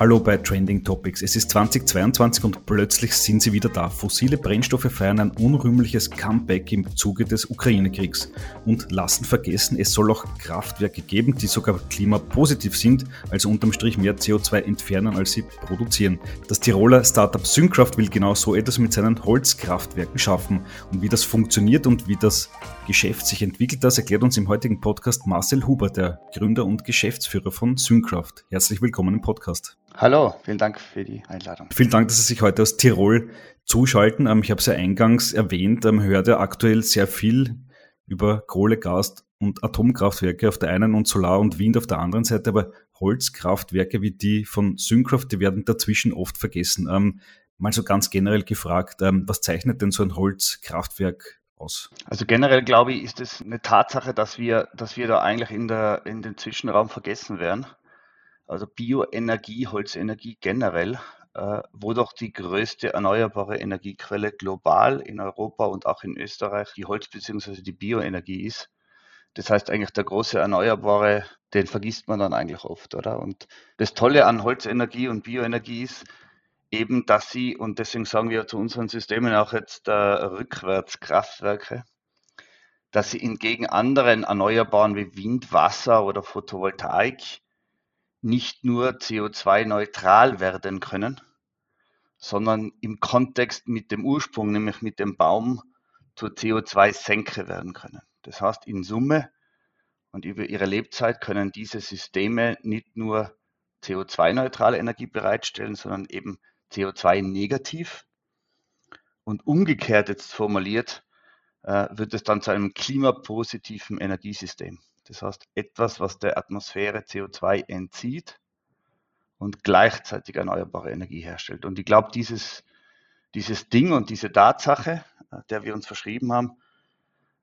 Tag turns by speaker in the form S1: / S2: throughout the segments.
S1: Hallo bei Trending Topics. Es ist 2022 und plötzlich sind sie wieder da. Fossile Brennstoffe feiern ein unrühmliches Comeback im Zuge des Ukraine-Kriegs und lassen vergessen, es soll auch Kraftwerke geben, die sogar klimapositiv sind, also unterm Strich mehr CO2 entfernen, als sie produzieren. Das Tiroler Startup Syncraft will genau so etwas mit seinen Holzkraftwerken schaffen. Und wie das funktioniert und wie das Geschäft sich entwickelt, das erklärt uns im heutigen Podcast Marcel Huber, der Gründer und Geschäftsführer von Syncraft. Herzlich willkommen im Podcast.
S2: Hallo, vielen Dank für die Einladung.
S1: Vielen Dank, dass Sie sich heute aus Tirol zuschalten. Ähm, ich habe es ja eingangs erwähnt, man ähm, hört ja aktuell sehr viel über Kohle, Gas und Atomkraftwerke auf der einen und Solar und Wind auf der anderen Seite, aber Holzkraftwerke wie die von Syncraft, die werden dazwischen oft vergessen. Ähm, mal so ganz generell gefragt, was zeichnet denn so ein Holzkraftwerk aus?
S2: Also generell glaube ich, ist es eine Tatsache, dass wir, dass wir da eigentlich in, der, in den Zwischenraum vergessen werden also Bioenergie, Holzenergie generell, äh, wo doch die größte erneuerbare Energiequelle global in Europa und auch in Österreich die Holz- bzw. die Bioenergie ist. Das heißt eigentlich der große Erneuerbare, den vergisst man dann eigentlich oft, oder? Und das Tolle an Holzenergie und Bioenergie ist eben, dass sie, und deswegen sagen wir zu unseren Systemen auch jetzt äh, Rückwärtskraftwerke, dass sie entgegen anderen Erneuerbaren wie Wind, Wasser oder Photovoltaik nicht nur CO2-neutral werden können, sondern im Kontext mit dem Ursprung, nämlich mit dem Baum, zur CO2-Senke werden können. Das heißt, in Summe und über ihre Lebzeit können diese Systeme nicht nur CO2-neutrale Energie bereitstellen, sondern eben CO2-negativ. Und umgekehrt jetzt formuliert, äh, wird es dann zu einem klimapositiven Energiesystem. Das heißt, etwas, was der Atmosphäre CO2 entzieht und gleichzeitig erneuerbare Energie herstellt. Und ich glaube, dieses, dieses Ding und diese Tatsache, äh, der wir uns verschrieben haben,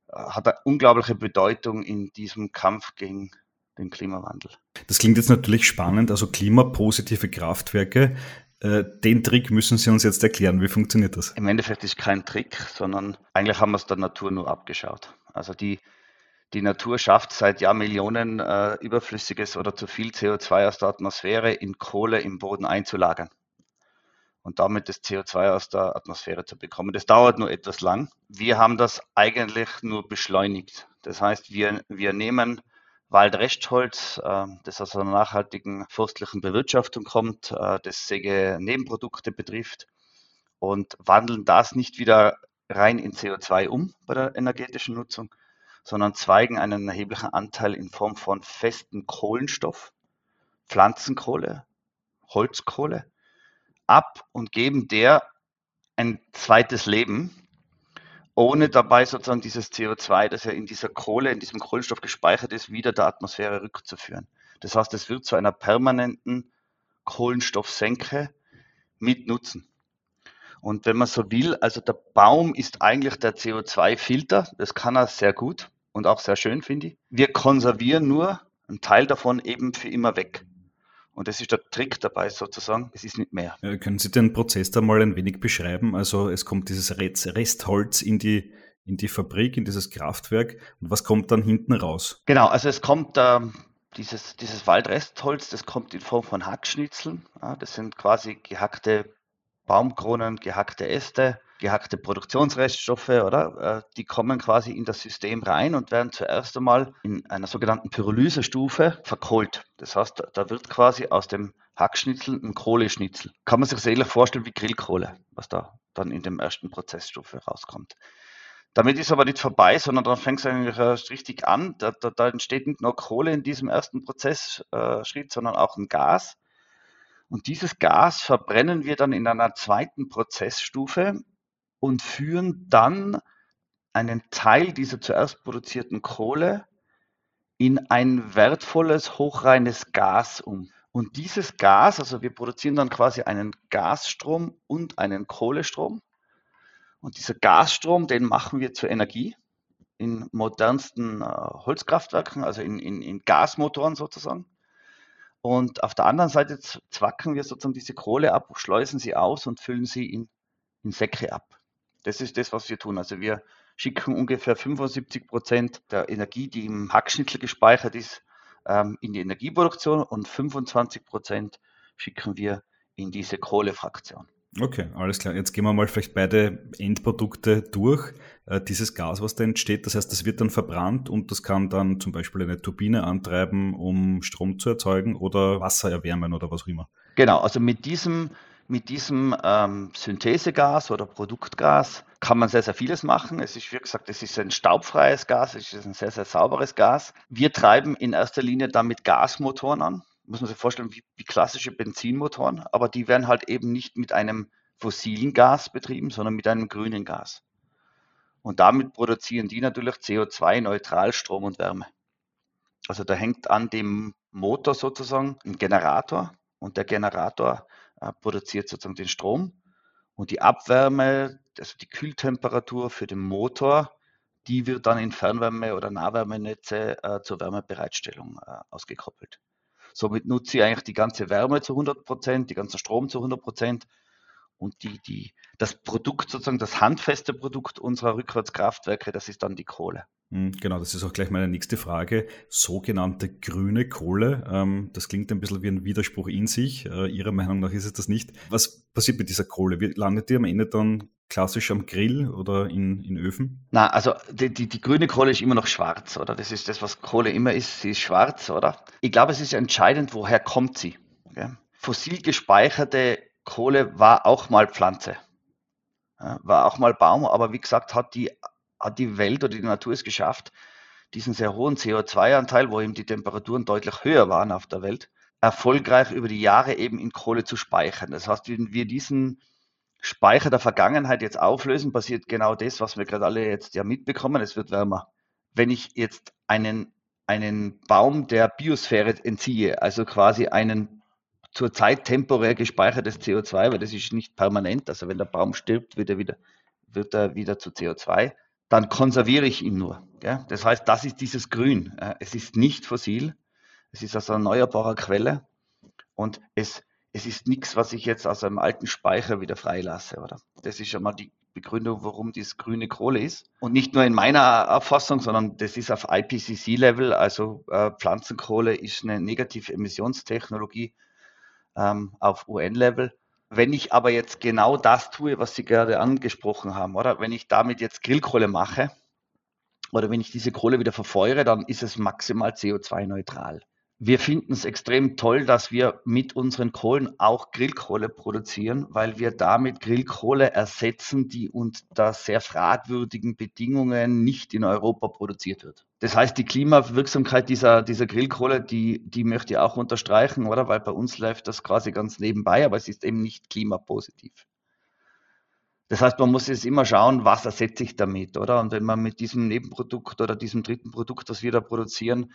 S2: äh, hat eine unglaubliche Bedeutung in diesem Kampf gegen den Klimawandel.
S1: Das klingt jetzt natürlich spannend, also klimapositive Kraftwerke. Äh, den Trick müssen Sie uns jetzt erklären. Wie funktioniert das?
S2: Im Endeffekt ist kein Trick, sondern eigentlich haben wir es der Natur nur abgeschaut. Also die, die Natur schafft seit Jahrmillionen äh, überflüssiges oder zu viel CO2 aus der Atmosphäre in Kohle im Boden einzulagern und damit das CO2 aus der Atmosphäre zu bekommen. Das dauert nur etwas lang. Wir haben das eigentlich nur beschleunigt. Das heißt, wir, wir nehmen Waldrestholz, äh, das aus einer nachhaltigen forstlichen Bewirtschaftung kommt, äh, das Säge-Nebenprodukte betrifft und wandeln das nicht wieder rein in CO2 um bei der energetischen Nutzung, sondern zweigen einen erheblichen Anteil in Form von festen Kohlenstoff, Pflanzenkohle, Holzkohle ab und geben der ein zweites Leben, ohne dabei sozusagen dieses CO2, das ja in dieser Kohle, in diesem Kohlenstoff gespeichert ist, wieder der Atmosphäre rückzuführen. Das heißt, es wird zu einer permanenten Kohlenstoffsenke mit Nutzen. Und wenn man so will, also der Baum ist eigentlich der CO2-Filter, das kann er sehr gut und auch sehr schön, finde ich. Wir konservieren nur einen Teil davon eben für immer weg. Und das ist der Trick dabei sozusagen. Es ist nicht mehr.
S1: Ja, können Sie den Prozess da mal ein wenig beschreiben? Also es kommt dieses Restholz in die, in die Fabrik, in dieses Kraftwerk. Und was kommt dann hinten raus?
S2: Genau, also es kommt äh, dieses, dieses Waldrestholz, das kommt in Form von Hackschnitzeln. Ja, das sind quasi gehackte Baumkronen, gehackte Äste gehackte Produktionsreststoffe, oder? Äh, die kommen quasi in das System rein und werden zuerst einmal in einer sogenannten Pyrolysestufe verkohlt. Das heißt, da wird quasi aus dem Hackschnitzel ein Kohleschnitzel. Kann man sich so ähnlich vorstellen wie Grillkohle, was da dann in dem ersten Prozessstufe rauskommt. Damit ist aber nicht vorbei, sondern dann fängt es eigentlich erst richtig an. Da, da, da, entsteht nicht nur Kohle in diesem ersten Prozessschritt, sondern auch ein Gas. Und dieses Gas verbrennen wir dann in einer zweiten Prozessstufe und führen dann einen Teil dieser zuerst produzierten Kohle in ein wertvolles, hochreines Gas um. Und dieses Gas, also wir produzieren dann quasi einen Gasstrom und einen Kohlestrom. Und dieser Gasstrom, den machen wir zur Energie in modernsten äh, Holzkraftwerken, also in, in, in Gasmotoren sozusagen. Und auf der anderen Seite zwacken wir sozusagen diese Kohle ab, schleusen sie aus und füllen sie in, in Säcke ab. Das ist das, was wir tun. Also wir schicken ungefähr 75 Prozent der Energie, die im Hackschnitzel gespeichert ist, ähm, in die Energieproduktion und 25 Prozent schicken wir in diese Kohlefraktion.
S1: Okay, alles klar. Jetzt gehen wir mal vielleicht beide Endprodukte durch. Äh, dieses Gas, was da entsteht, das heißt, das wird dann verbrannt und das kann dann zum Beispiel eine Turbine antreiben, um Strom zu erzeugen oder Wasser erwärmen oder was auch immer.
S2: Genau, also mit diesem, mit diesem ähm, Synthesegas oder Produktgas kann man sehr, sehr vieles machen. Es ist, wie gesagt, es ist ein staubfreies Gas, es ist ein sehr, sehr sauberes Gas. Wir treiben in erster Linie damit Gasmotoren an muss man sich vorstellen, wie, wie klassische Benzinmotoren, aber die werden halt eben nicht mit einem fossilen Gas betrieben, sondern mit einem grünen Gas. Und damit produzieren die natürlich CO2-neutral Strom und Wärme. Also da hängt an dem Motor sozusagen ein Generator und der Generator produziert sozusagen den Strom und die Abwärme, also die Kühltemperatur für den Motor, die wird dann in Fernwärme- oder Nahwärmenetze äh, zur Wärmebereitstellung äh, ausgekoppelt. Somit nutze ich eigentlich die ganze Wärme zu 100 Prozent, die ganze Strom zu 100 Prozent und die, die, das Produkt sozusagen, das handfeste Produkt unserer Rückwärtskraftwerke, das ist dann die Kohle.
S1: Hm, genau, das ist auch gleich meine nächste Frage. Sogenannte grüne Kohle, ähm, das klingt ein bisschen wie ein Widerspruch in sich. Äh, Ihrer Meinung nach ist es das nicht. Was passiert mit dieser Kohle? Landet die am Ende dann klassisch am Grill oder in, in Öfen?
S2: Na, also die, die, die, grüne Kohle ist immer noch schwarz, oder? Das ist das, was Kohle immer ist. Sie ist schwarz, oder? Ich glaube, es ist entscheidend, woher kommt sie. Okay? Fossil gespeicherte Kohle war auch mal Pflanze, war auch mal Baum, aber wie gesagt, hat die, hat die Welt oder die Natur es geschafft, diesen sehr hohen CO2-Anteil, wo eben die Temperaturen deutlich höher waren auf der Welt, erfolgreich über die Jahre eben in Kohle zu speichern. Das heißt, wenn wir diesen Speicher der Vergangenheit jetzt auflösen, passiert genau das, was wir gerade alle jetzt ja mitbekommen. Es wird wärmer. Wenn ich jetzt einen, einen Baum der Biosphäre entziehe, also quasi einen zurzeit temporär gespeichertes CO2, weil das ist nicht permanent, also wenn der Baum stirbt, wird er wieder, wird er wieder zu CO2, dann konserviere ich ihn nur. Gell? Das heißt, das ist dieses Grün. Es ist nicht fossil, es ist aus erneuerbarer Quelle und es es ist nichts, was ich jetzt aus einem alten Speicher wieder freilasse, oder? Das ist schon mal die Begründung, warum dies grüne Kohle ist. Und nicht nur in meiner Erfassung, sondern das ist auf IPCC-Level, also äh, Pflanzenkohle ist eine negative Emissionstechnologie ähm, auf UN-Level. Wenn ich aber jetzt genau das tue, was Sie gerade angesprochen haben, oder wenn ich damit jetzt Grillkohle mache, oder wenn ich diese Kohle wieder verfeuere, dann ist es maximal CO2-neutral. Wir finden es extrem toll, dass wir mit unseren Kohlen auch Grillkohle produzieren, weil wir damit Grillkohle ersetzen, die unter sehr fragwürdigen Bedingungen nicht in Europa produziert wird. Das heißt, die Klimawirksamkeit dieser, dieser Grillkohle, die, die möchte ich auch unterstreichen, oder? Weil bei uns läuft das quasi ganz nebenbei, aber es ist eben nicht klimapositiv. Das heißt, man muss jetzt immer schauen, was ersetze ich damit, oder? Und wenn man mit diesem Nebenprodukt oder diesem dritten Produkt, das wir da produzieren,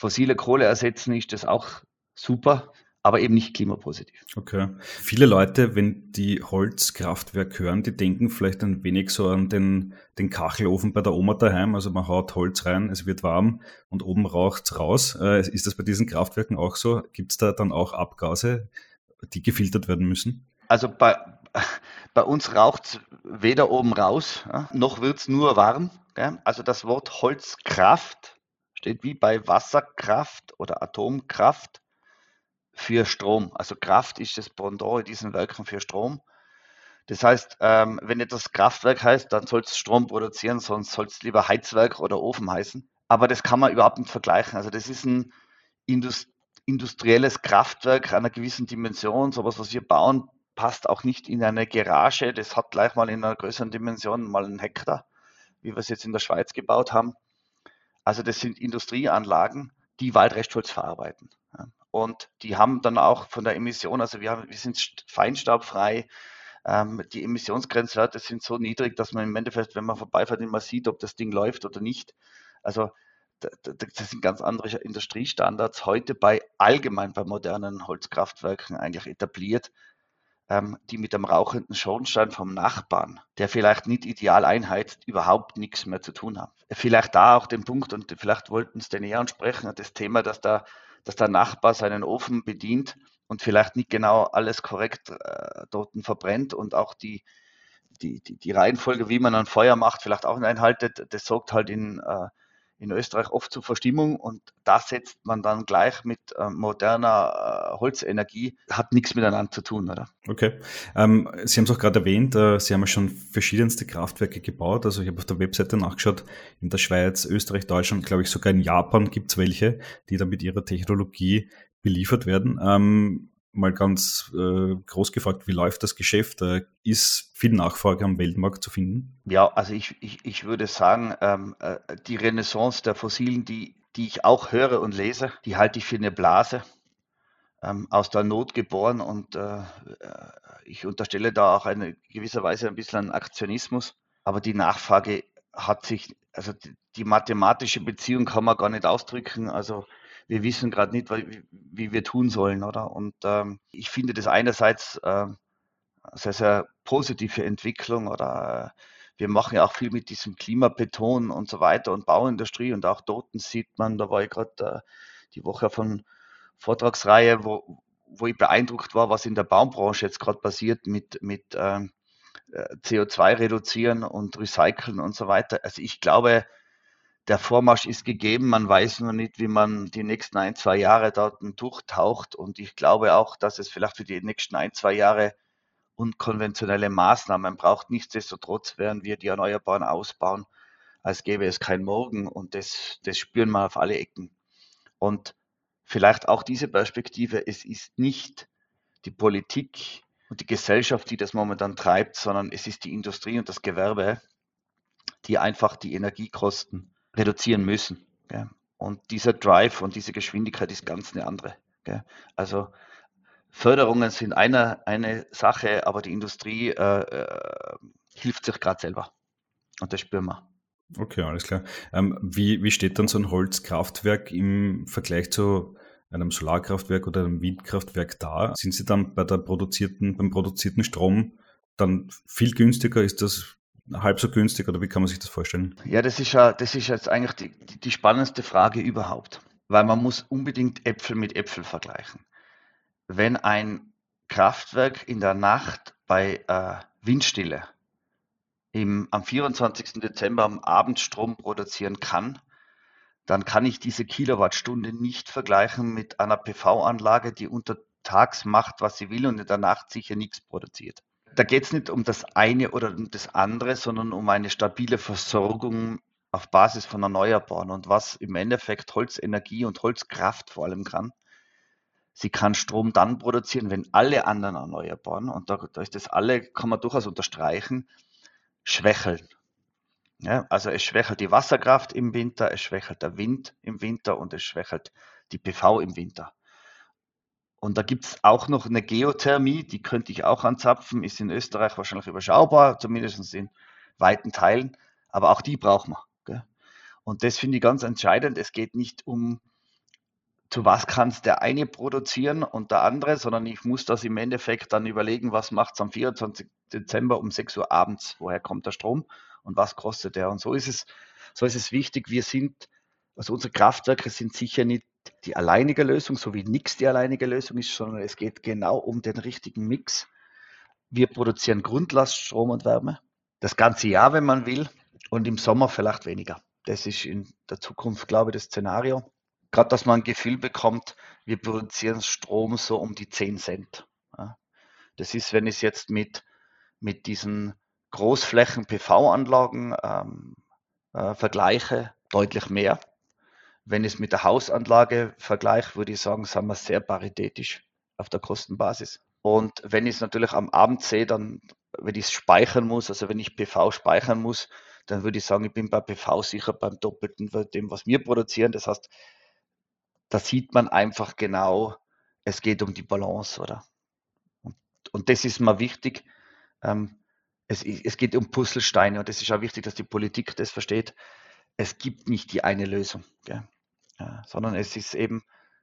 S2: fossile Kohle ersetzen, ist das auch super, aber eben nicht klimapositiv.
S1: Okay. Viele Leute, wenn die Holzkraftwerk hören, die denken vielleicht ein wenig so an den, den Kachelofen bei der Oma daheim. Also man haut Holz rein, es wird warm und oben raucht es raus. Äh, ist das bei diesen Kraftwerken auch so? Gibt es da dann auch Abgase, die gefiltert werden müssen?
S2: Also bei, bei uns raucht es weder oben raus, noch wird es nur warm. Also das Wort Holzkraft steht wie bei Wasserkraft oder Atomkraft für Strom. Also Kraft ist das Pendant in diesen Werken für Strom. Das heißt, ähm, wenn etwas Kraftwerk heißt, dann soll es Strom produzieren, sonst soll es lieber Heizwerk oder Ofen heißen. Aber das kann man überhaupt nicht vergleichen. Also das ist ein Indust industrielles Kraftwerk einer gewissen Dimension. Sowas, was wir bauen, passt auch nicht in eine Garage. Das hat gleich mal in einer größeren Dimension mal einen Hektar, wie wir es jetzt in der Schweiz gebaut haben. Also das sind Industrieanlagen, die Waldrestholz verarbeiten. Und die haben dann auch von der Emission, also wir, haben, wir sind feinstaubfrei, ähm, die Emissionsgrenzwerte sind so niedrig, dass man im Endeffekt, wenn man vorbeifährt, immer sieht, ob das Ding läuft oder nicht. Also das sind ganz andere Industriestandards heute bei allgemein bei modernen Holzkraftwerken eigentlich etabliert, ähm, die mit dem rauchenden Schornstein vom Nachbarn, der vielleicht nicht ideal einheizt, überhaupt nichts mehr zu tun haben. Vielleicht da auch den Punkt, und vielleicht wollten es den eher ansprechen, das Thema, dass, da, dass der Nachbar seinen Ofen bedient und vielleicht nicht genau alles korrekt äh, dort verbrennt und auch die, die, die, die Reihenfolge, wie man ein Feuer macht, vielleicht auch einhaltet, das sorgt halt in, äh, in Österreich oft zur Verstimmung und da setzt man dann gleich mit äh, moderner äh, Holzenergie, hat nichts miteinander zu tun, oder?
S1: Okay. Ähm, Sie haben es auch gerade erwähnt, äh, Sie haben ja schon verschiedenste Kraftwerke gebaut. Also ich habe auf der Webseite nachgeschaut, in der Schweiz, Österreich, Deutschland, glaube ich sogar in Japan gibt es welche, die da mit ihrer Technologie beliefert werden. Ähm, mal ganz äh, groß gefragt, wie läuft das Geschäft? Äh, ist viel Nachfrage am Weltmarkt zu finden?
S2: Ja, also ich, ich, ich würde sagen, ähm, äh, die Renaissance der Fossilen, die, die ich auch höre und lese, die halte ich für eine Blase, ähm, aus der Not geboren und äh, äh ich unterstelle da auch eine gewisser Weise ein bisschen einen Aktionismus. Aber die Nachfrage hat sich, also die, die mathematische Beziehung kann man gar nicht ausdrücken. Also wir wissen gerade nicht, wie, wir tun sollen, oder? Und ähm, ich finde das einerseits äh, sehr, sehr positive Entwicklung, oder? Äh, wir machen ja auch viel mit diesem Klimabeton und so weiter und Bauindustrie und auch dort sieht man, da war ich gerade äh, die Woche von Vortragsreihe, wo, wo ich beeindruckt war, was in der Baumbranche jetzt gerade passiert mit, mit ähm, äh, CO2 reduzieren und recyceln und so weiter. Also ich glaube, der Vormarsch ist gegeben. Man weiß nur nicht, wie man die nächsten ein, zwei Jahre dort durchtaucht. Und ich glaube auch, dass es vielleicht für die nächsten ein, zwei Jahre unkonventionelle Maßnahmen braucht. Nichtsdestotrotz werden wir die Erneuerbaren ausbauen, als gäbe es kein Morgen. Und das, das spüren wir auf alle Ecken. Und vielleicht auch diese Perspektive, es ist nicht die Politik und die Gesellschaft, die das momentan treibt, sondern es ist die Industrie und das Gewerbe, die einfach die Energiekosten reduzieren müssen. Gell? Und dieser Drive und diese Geschwindigkeit ist ganz eine andere. Gell? Also Förderungen sind eine, eine Sache, aber die Industrie äh, äh, hilft sich gerade selber. Und das spüren wir.
S1: Okay, alles klar. Ähm, wie, wie steht dann so ein Holzkraftwerk im Vergleich zu einem Solarkraftwerk oder einem Windkraftwerk da? Sind Sie dann bei der produzierten, beim produzierten Strom dann viel günstiger? Ist das halb so günstig oder wie kann man sich das vorstellen?
S2: Ja, das ist ja, das ist jetzt eigentlich die, die, spannendste Frage überhaupt, weil man muss unbedingt Äpfel mit Äpfel vergleichen. Wenn ein Kraftwerk in der Nacht bei äh, Windstille im, am 24. Dezember am Abend Strom produzieren kann, dann kann ich diese Kilowattstunde nicht vergleichen mit einer PV-Anlage, die untertags macht, was sie will und in der Nacht sicher nichts produziert da geht es nicht um das eine oder um das andere, sondern um eine stabile Versorgung auf Basis von Erneuerbaren. Und was im Endeffekt Holzenergie und Holzkraft vor allem kann, sie kann Strom dann produzieren, wenn alle anderen Erneuerbaren, und ist das alle, kann man durchaus unterstreichen, schwächeln. Ja, also es schwächelt die Wasserkraft im Winter, es schwächelt der Wind im Winter und es schwächelt die PV im Winter. Und da gibt es auch noch eine Geothermie, die könnte ich auch anzapfen, ist in Österreich wahrscheinlich überschaubar, zumindest in weiten Teilen, aber auch die braucht man. Gell? Und das finde ich ganz entscheidend. Es geht nicht um, zu was kann es der eine produzieren und der andere, sondern ich muss das im Endeffekt dann überlegen, was macht es am 24. Dezember um 6 Uhr abends, woher kommt der Strom und was kostet der. Und so ist es, so ist es wichtig, wir sind, also unsere Kraftwerke sind sicher nicht die alleinige Lösung, so wie nichts die alleinige Lösung ist, sondern es geht genau um den richtigen Mix. Wir produzieren Grundlaststrom und Wärme das ganze Jahr, wenn man will, und im Sommer vielleicht weniger. Das ist in der Zukunft, glaube ich, das Szenario. Gerade, dass man ein Gefühl bekommt, wir produzieren Strom so um die 10 Cent. Das ist, wenn ich es jetzt mit, mit diesen Großflächen-PV-Anlagen ähm, äh, vergleiche, deutlich mehr. Wenn ich es mit der Hausanlage vergleiche, würde ich sagen, sind wir sehr paritätisch auf der Kostenbasis. Und wenn ich es natürlich am Abend sehe, dann, wenn ich es speichern muss, also wenn ich PV speichern muss, dann würde ich sagen, ich bin bei PV sicher beim Doppelten von dem, was wir produzieren. Das heißt, da sieht man einfach genau, es geht um die Balance, oder? Und, und das ist mal wichtig. Ähm, es, es geht um Puzzlesteine und es ist auch wichtig, dass die Politik das versteht. Es gibt nicht die eine Lösung. Gell? Ja, sondern es ist eben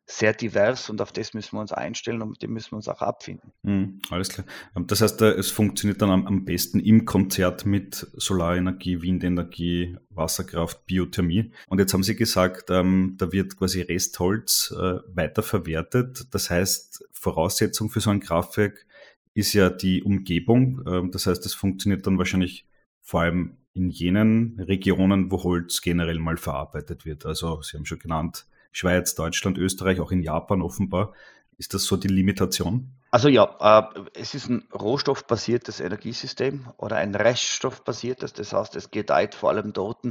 S2: sehr divers und auf das müssen wir uns einstellen und mit dem müssen wir uns auch abfinden.
S1: Mhm, alles klar. Ähm, das heißt, äh, es funktioniert dann am, besten im Konzert mit Solarenergie, Windenergie, Wasserkraft, Biothermie. Und jetzt haben Sie gesagt, ähm, da wird quasi Restholz äh, weiterverwertet. Das heißt, Voraussetzung für so ein Kraftwerk ist ja die Umgebung. Ähm, das heißt, es funktioniert dann wahrscheinlich vor allem in jenen Regionen, wo Holz generell mal verarbeitet wird. Also Sie haben schon genannt, Schweiz, Deutschland, Österreich, auch in Japan offenbar. Ist das so die Limitation?
S2: Also ja, äh, es ist ein rohstoffbasiertes Energiesystem oder ein reststoffbasiertes. Das heißt, es gedeiht vor allem dort,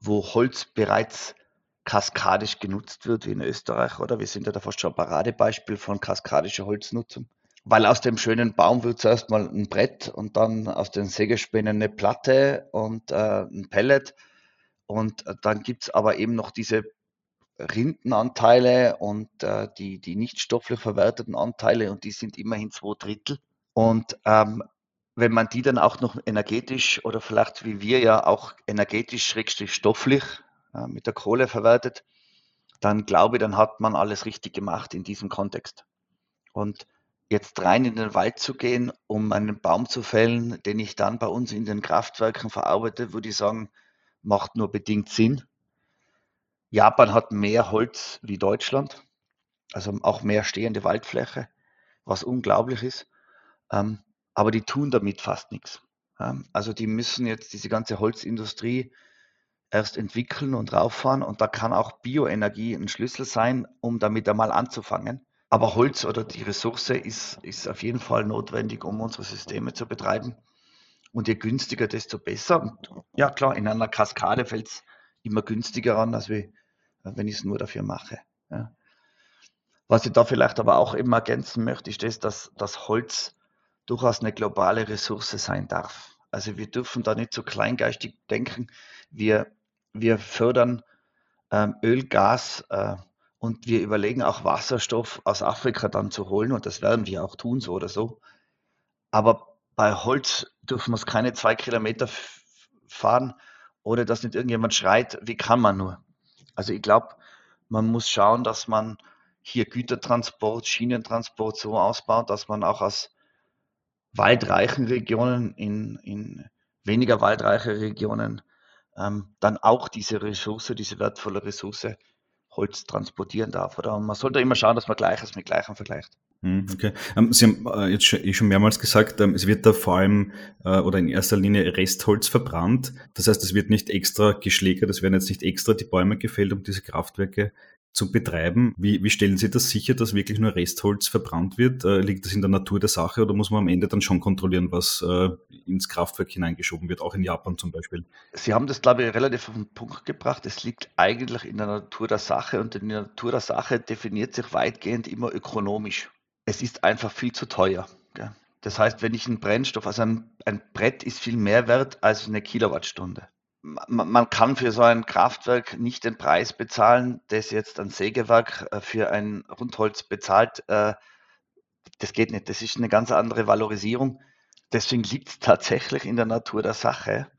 S2: wo Holz bereits kaskadisch genutzt wird, wie in Österreich, oder? Wir sind ja da fast schon ein Paradebeispiel von kaskadischer Holznutzung. Weil aus dem schönen Baum wird zuerst mal ein Brett und dann aus den Sägespänen eine Platte und äh, ein Pellet. Und äh, dann gibt es aber eben noch diese Rindenanteile und äh, die, die nicht stofflich verwerteten Anteile und die sind immerhin zwei Drittel. Und ähm, wenn man die dann auch noch energetisch oder vielleicht wie wir ja auch energetisch schrägstrich stofflich äh, mit der Kohle verwertet, dann glaube ich, dann hat man alles richtig gemacht in diesem Kontext. Und jetzt rein in den Wald zu gehen, um einen Baum zu fällen, den ich dann bei uns in den Kraftwerken verarbeite, würde ich sagen, macht nur bedingt Sinn. Japan hat mehr Holz wie Deutschland, also auch mehr stehende Waldfläche, was unglaublich ist. Ähm, aber die tun damit fast nichts. Also die müssen jetzt diese ganze Holzindustrie erst entwickeln und rauffahren und da kann auch Bioenergie ein Schlüssel sein, um damit einmal anzufangen. Aber Holz oder die Ressource ist, ist auf jeden Fall notwendig, um unsere Systeme zu betreiben. Und je günstiger, desto besser. Und ja, klar, in einer Kaskade fällt es immer günstiger an, als wie, wenn ich es nur dafür mache. Ja. Was ich da vielleicht aber auch eben ergänzen möchte, ist das, dass das Holz durchaus eine globale Ressource sein darf. Also wir dürfen da nicht so kleingeistig denken. Wir, wir fördern ähm, Öl, Gas äh, und wir überlegen auch Wasserstoff aus Afrika dann zu holen und das werden wir auch tun, so oder so. Aber bei Holz dürfen wir es keine zwei Kilometer fahren, ohne dass nicht irgendjemand schreit, wie kann man nur? Also ich glaube, man muss schauen, dass man hier Gütertransport, Schienentransport so ausbaut, dass man auch aus waldreichen Regionen in, in weniger waldreiche Regionen ähm, dann auch diese Ressource, diese wertvolle Ressource Holz transportieren darf. Oder? Man sollte immer schauen, dass man Gleiches mit Gleichem vergleicht.
S1: Hm, okay. Ähm, Sie haben äh, jetzt schon, eh schon mehrmals gesagt, ähm, es wird da vor allem äh, oder in erster Linie Restholz verbrannt. Das heißt, es wird nicht extra geschlägert, es werden jetzt nicht extra die Bäume gefällt, um diese Kraftwerke zu betreiben. Wie, wie stellen Sie das sicher, dass wirklich nur Restholz verbrannt wird? Äh, liegt das in der Natur der Sache oder muss man am Ende dann schon kontrollieren, was ins Kraftwerk hineingeschoben wird, auch in Japan zum Beispiel?
S2: Sie haben das, glaube ich, relativ auf den Punkt gebracht. Es liegt eigentlich in der Natur der Sache und in der Natur der Sache definiert sich weitgehend immer ökonomisch. Es ist einfach viel zu teuer. Gell? Das heißt, wenn ich einen Brennstoff, also ein, ein Brett ist viel mehr wert als eine Kilowattstunde man kann für so ein Kraftwerk nicht den Preis bezahlen, das jetzt ein Sägewerk äh, für ein Rundholz bezahlt. Äh, das geht nicht. Das ist eine ganz andere Valorisierung. Deswegen liegt es tatsächlich in der Natur der Sache.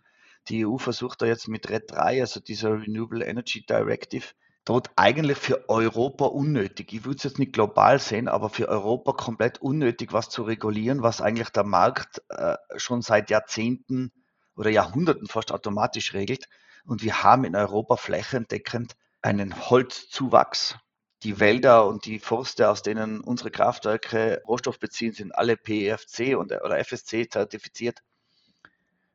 S2: Die EU versucht da jetzt mit RED 3, also dieser Renewable Energy Directive, dort eigentlich für Europa unnötig. Ich würde es jetzt nicht global sehen, aber für Europa komplett unnötig, was zu regulieren, was eigentlich der Markt äh, schon seit Jahrzehnten oder Jahrhunderten fast automatisch regelt. Und wir haben in Europa flächendeckend einen Holzzuwachs. Die Wälder und die Forste, aus denen unsere Kraftwerke Rohstoff beziehen, sind alle PEFC und, oder FSC zertifiziert.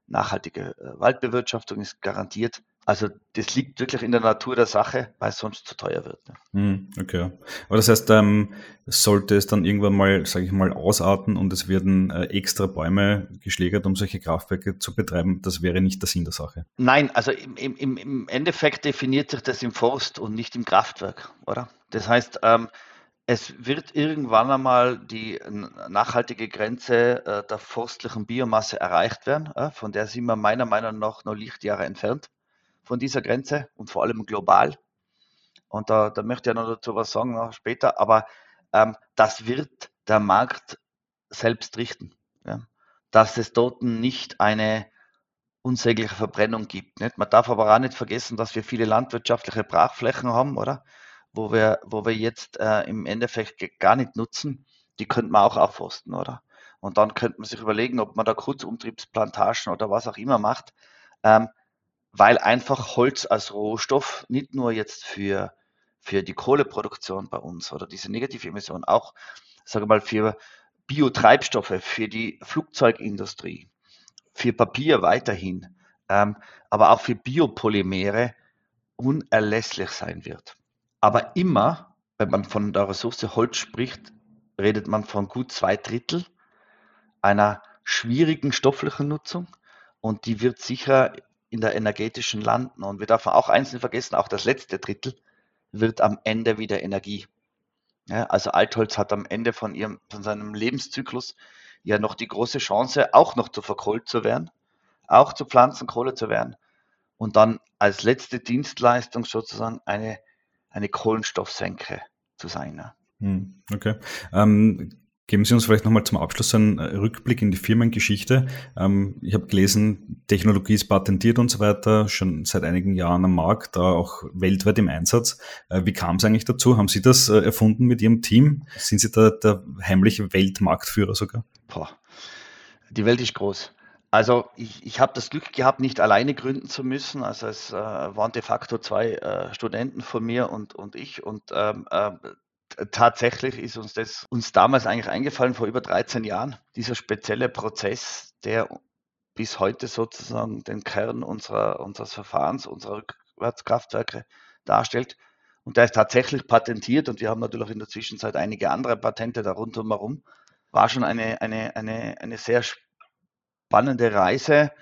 S2: Nachhaltige äh, Waldbewirtschaftung ist garantiert. Also das liegt wirklich in der Natur der Sache, weil es sonst zu teuer wird.
S1: Ne? Okay. Aber das heißt, ähm, sollte es dann irgendwann mal, sage ich mal, ausarten und es werden äh, extra Bäume geschlägert, um solche Kraftwerke zu betreiben, das wäre nicht der Sinn der Sache.
S2: Nein, also im, im, im Endeffekt definiert sich das im Forst und nicht im Kraftwerk, oder? Das heißt, ähm, es wird irgendwann einmal die nachhaltige Grenze äh, der forstlichen Biomasse erreicht werden. Äh, von der sind wir meiner Meinung nach noch Lichtjahre entfernt von dieser Grenze und vor allem global. Und da, da möchte ich noch dazu was sagen noch später, aber ähm, das wird der Markt selbst richten. Ja? Dass es dort nicht eine unsägliche Verbrennung gibt. Nicht? Man darf aber auch nicht vergessen, dass wir viele landwirtschaftliche Brachflächen haben, oder? Wo wir, wo wir jetzt äh, im Endeffekt gar nicht nutzen. Die könnte man auch aufforsten, oder? Und dann könnte man sich überlegen, ob man da Kurzumtriebsplantagen oder was auch immer macht. Ähm, weil einfach Holz als Rohstoff nicht nur jetzt für, für die Kohleproduktion bei uns oder diese negative Emission, auch, sage mal, für Biotreibstoffe, für die Flugzeugindustrie, für Papier weiterhin, ähm, aber auch für Biopolymere unerlässlich sein wird. Aber immer, wenn man von der Ressource Holz spricht, redet man von gut zwei Drittel einer schwierigen stofflichen Nutzung und die wird sicher in der energetischen landen. Und wir dürfen auch eins nicht vergessen, auch das letzte Drittel wird am Ende wieder Energie. Ja, also Altholz hat am Ende von, ihrem, von seinem Lebenszyklus ja noch die große Chance, auch noch zu verkohlt zu werden, auch zu Pflanzenkohle zu werden und dann als letzte Dienstleistung sozusagen eine, eine Kohlenstoffsenke zu sein.
S1: Ja. Hm, okay. Ähm, Geben Sie uns vielleicht nochmal zum Abschluss einen äh, Rückblick in die Firmengeschichte. Ähm, ich habe gelesen, Technologie ist patentiert und so weiter, schon seit einigen Jahren am Markt, da auch weltweit im Einsatz. Äh, wie kam es eigentlich dazu? Haben Sie das äh, erfunden mit Ihrem Team? Sind Sie da der heimliche Weltmarktführer sogar?
S2: Boah. Die Welt ist groß. Also ich, ich habe das Glück gehabt, nicht alleine gründen zu müssen. Also es äh, waren de facto zwei äh, Studenten von mir und, und ich. Und ähm, äh, tatsächlich ist uns das uns damals eigentlich eingefallen vor über 13 Jahren, dieser spezielle Prozess, der bis heute sozusagen den Kern unserer, unseres Verfahrens, unserer Rückwärtskraftwerke darstellt. Und der ist tatsächlich patentiert und wir haben natürlich in der Zwischenzeit einige andere Patente da rundherum. War schon eine, eine, eine, eine sehr spannende Reise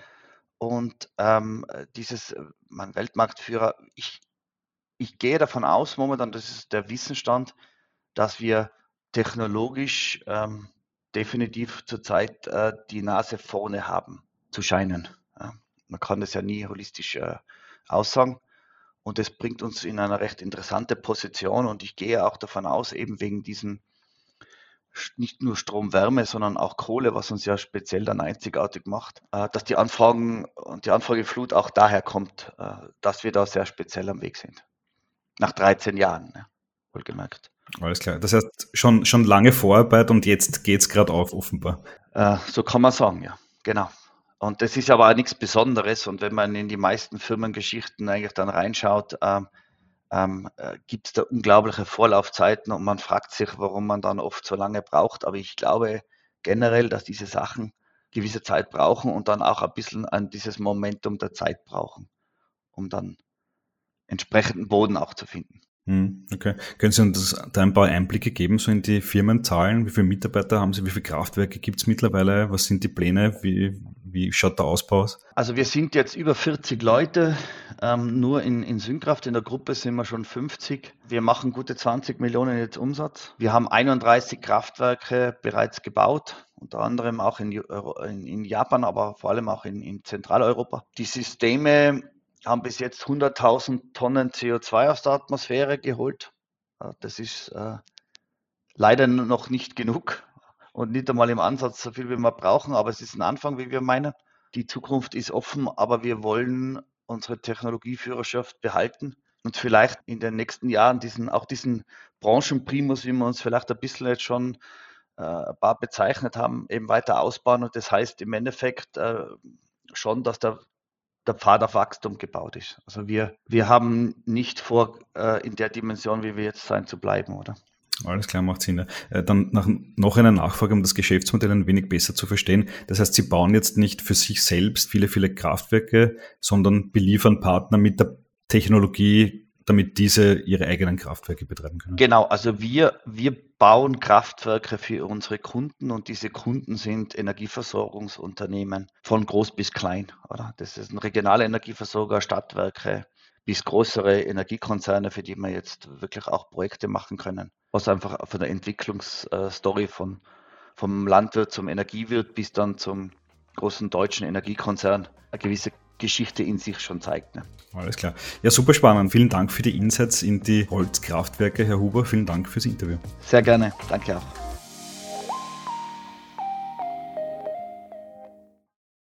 S2: und ähm, dieses, mein Weltmarktführer, ich, ich gehe davon aus momentan, das ist der Wissensstand, dass wir technologisch ähm, definitiv zurzeit äh, die Nase vorne haben zu scheinen. Ja. Man kann das ja nie holistisch äh, aussagen. Und das bringt uns in eine recht interessante Position. Und ich gehe auch davon aus, eben wegen diesen nicht nur Strom, Wärme, sondern auch Kohle, was uns ja speziell dann einzigartig macht, äh, dass die Anfragen und die Anfrageflut auch daher kommt, äh, dass wir da sehr speziell am Weg sind. Nach 13 Jahren, ne? wohlgemerkt.
S1: Alles klar. Das heißt, schon, schon lange Vorarbeit und jetzt geht es gerade auf, offenbar.
S2: Äh, so kann man sagen, ja. Genau. Und das ist aber auch nichts Besonderes. Und wenn man in die meisten Firmengeschichten eigentlich dann reinschaut, ähm, ähm, äh, gibt es da unglaubliche Vorlaufzeiten und man fragt sich, warum man dann oft so lange braucht. Aber ich glaube generell, dass diese Sachen gewisse Zeit brauchen und dann auch ein bisschen an dieses Momentum der Zeit brauchen, um dann entsprechenden Boden auch zu finden.
S1: Hm, okay. Können Sie uns da ein paar Einblicke geben, so in die Firmenzahlen? Wie viele Mitarbeiter haben Sie? Wie viele Kraftwerke gibt es mittlerweile? Was sind die Pläne? Wie, wie schaut der Ausbau aus?
S2: Also wir sind jetzt über 40 Leute. Ähm, nur in, in Synkraft in der Gruppe sind wir schon 50. Wir machen gute 20 Millionen jetzt Umsatz. Wir haben 31 Kraftwerke bereits gebaut, unter anderem auch in, in, in Japan, aber vor allem auch in, in Zentraleuropa. Die Systeme haben bis jetzt 100.000 Tonnen CO2 aus der Atmosphäre geholt. Das ist äh, leider noch nicht genug und nicht einmal im Ansatz so viel, wie wir brauchen, aber es ist ein Anfang, wie wir meinen. Die Zukunft ist offen, aber wir wollen unsere Technologieführerschaft behalten und vielleicht in den nächsten Jahren diesen, auch diesen Branchenprimus, wie wir uns vielleicht ein bisschen jetzt schon äh, ein paar bezeichnet haben, eben weiter ausbauen. Und das heißt im Endeffekt äh, schon, dass der der Pfad auf Wachstum gebaut ist. Also wir, wir haben nicht vor, äh, in der Dimension, wie wir jetzt sein, zu bleiben, oder?
S1: Alles klar, macht Sinn. Äh, dann nach, noch eine Nachfrage, um das Geschäftsmodell ein wenig besser zu verstehen. Das heißt, Sie bauen jetzt nicht für sich selbst viele, viele Kraftwerke, sondern beliefern Partner mit der Technologie, damit diese ihre eigenen Kraftwerke betreiben können.
S2: Genau, also wir, wir bauen Kraftwerke für unsere Kunden und diese Kunden sind Energieversorgungsunternehmen von groß bis klein. Oder? Das ein regionaler Energieversorger, Stadtwerke bis größere Energiekonzerne, für die wir jetzt wirklich auch Projekte machen können. Was einfach von der Entwicklungsstory von, vom Landwirt zum Energiewirt bis dann zum großen deutschen Energiekonzern eine gewisse Geschichte in sich schon zeigt. Ne?
S1: Alles klar. Ja, super spannend. Vielen Dank für die Insights in die Holzkraftwerke, Herr Huber. Vielen Dank fürs Interview.
S2: Sehr gerne. Danke auch.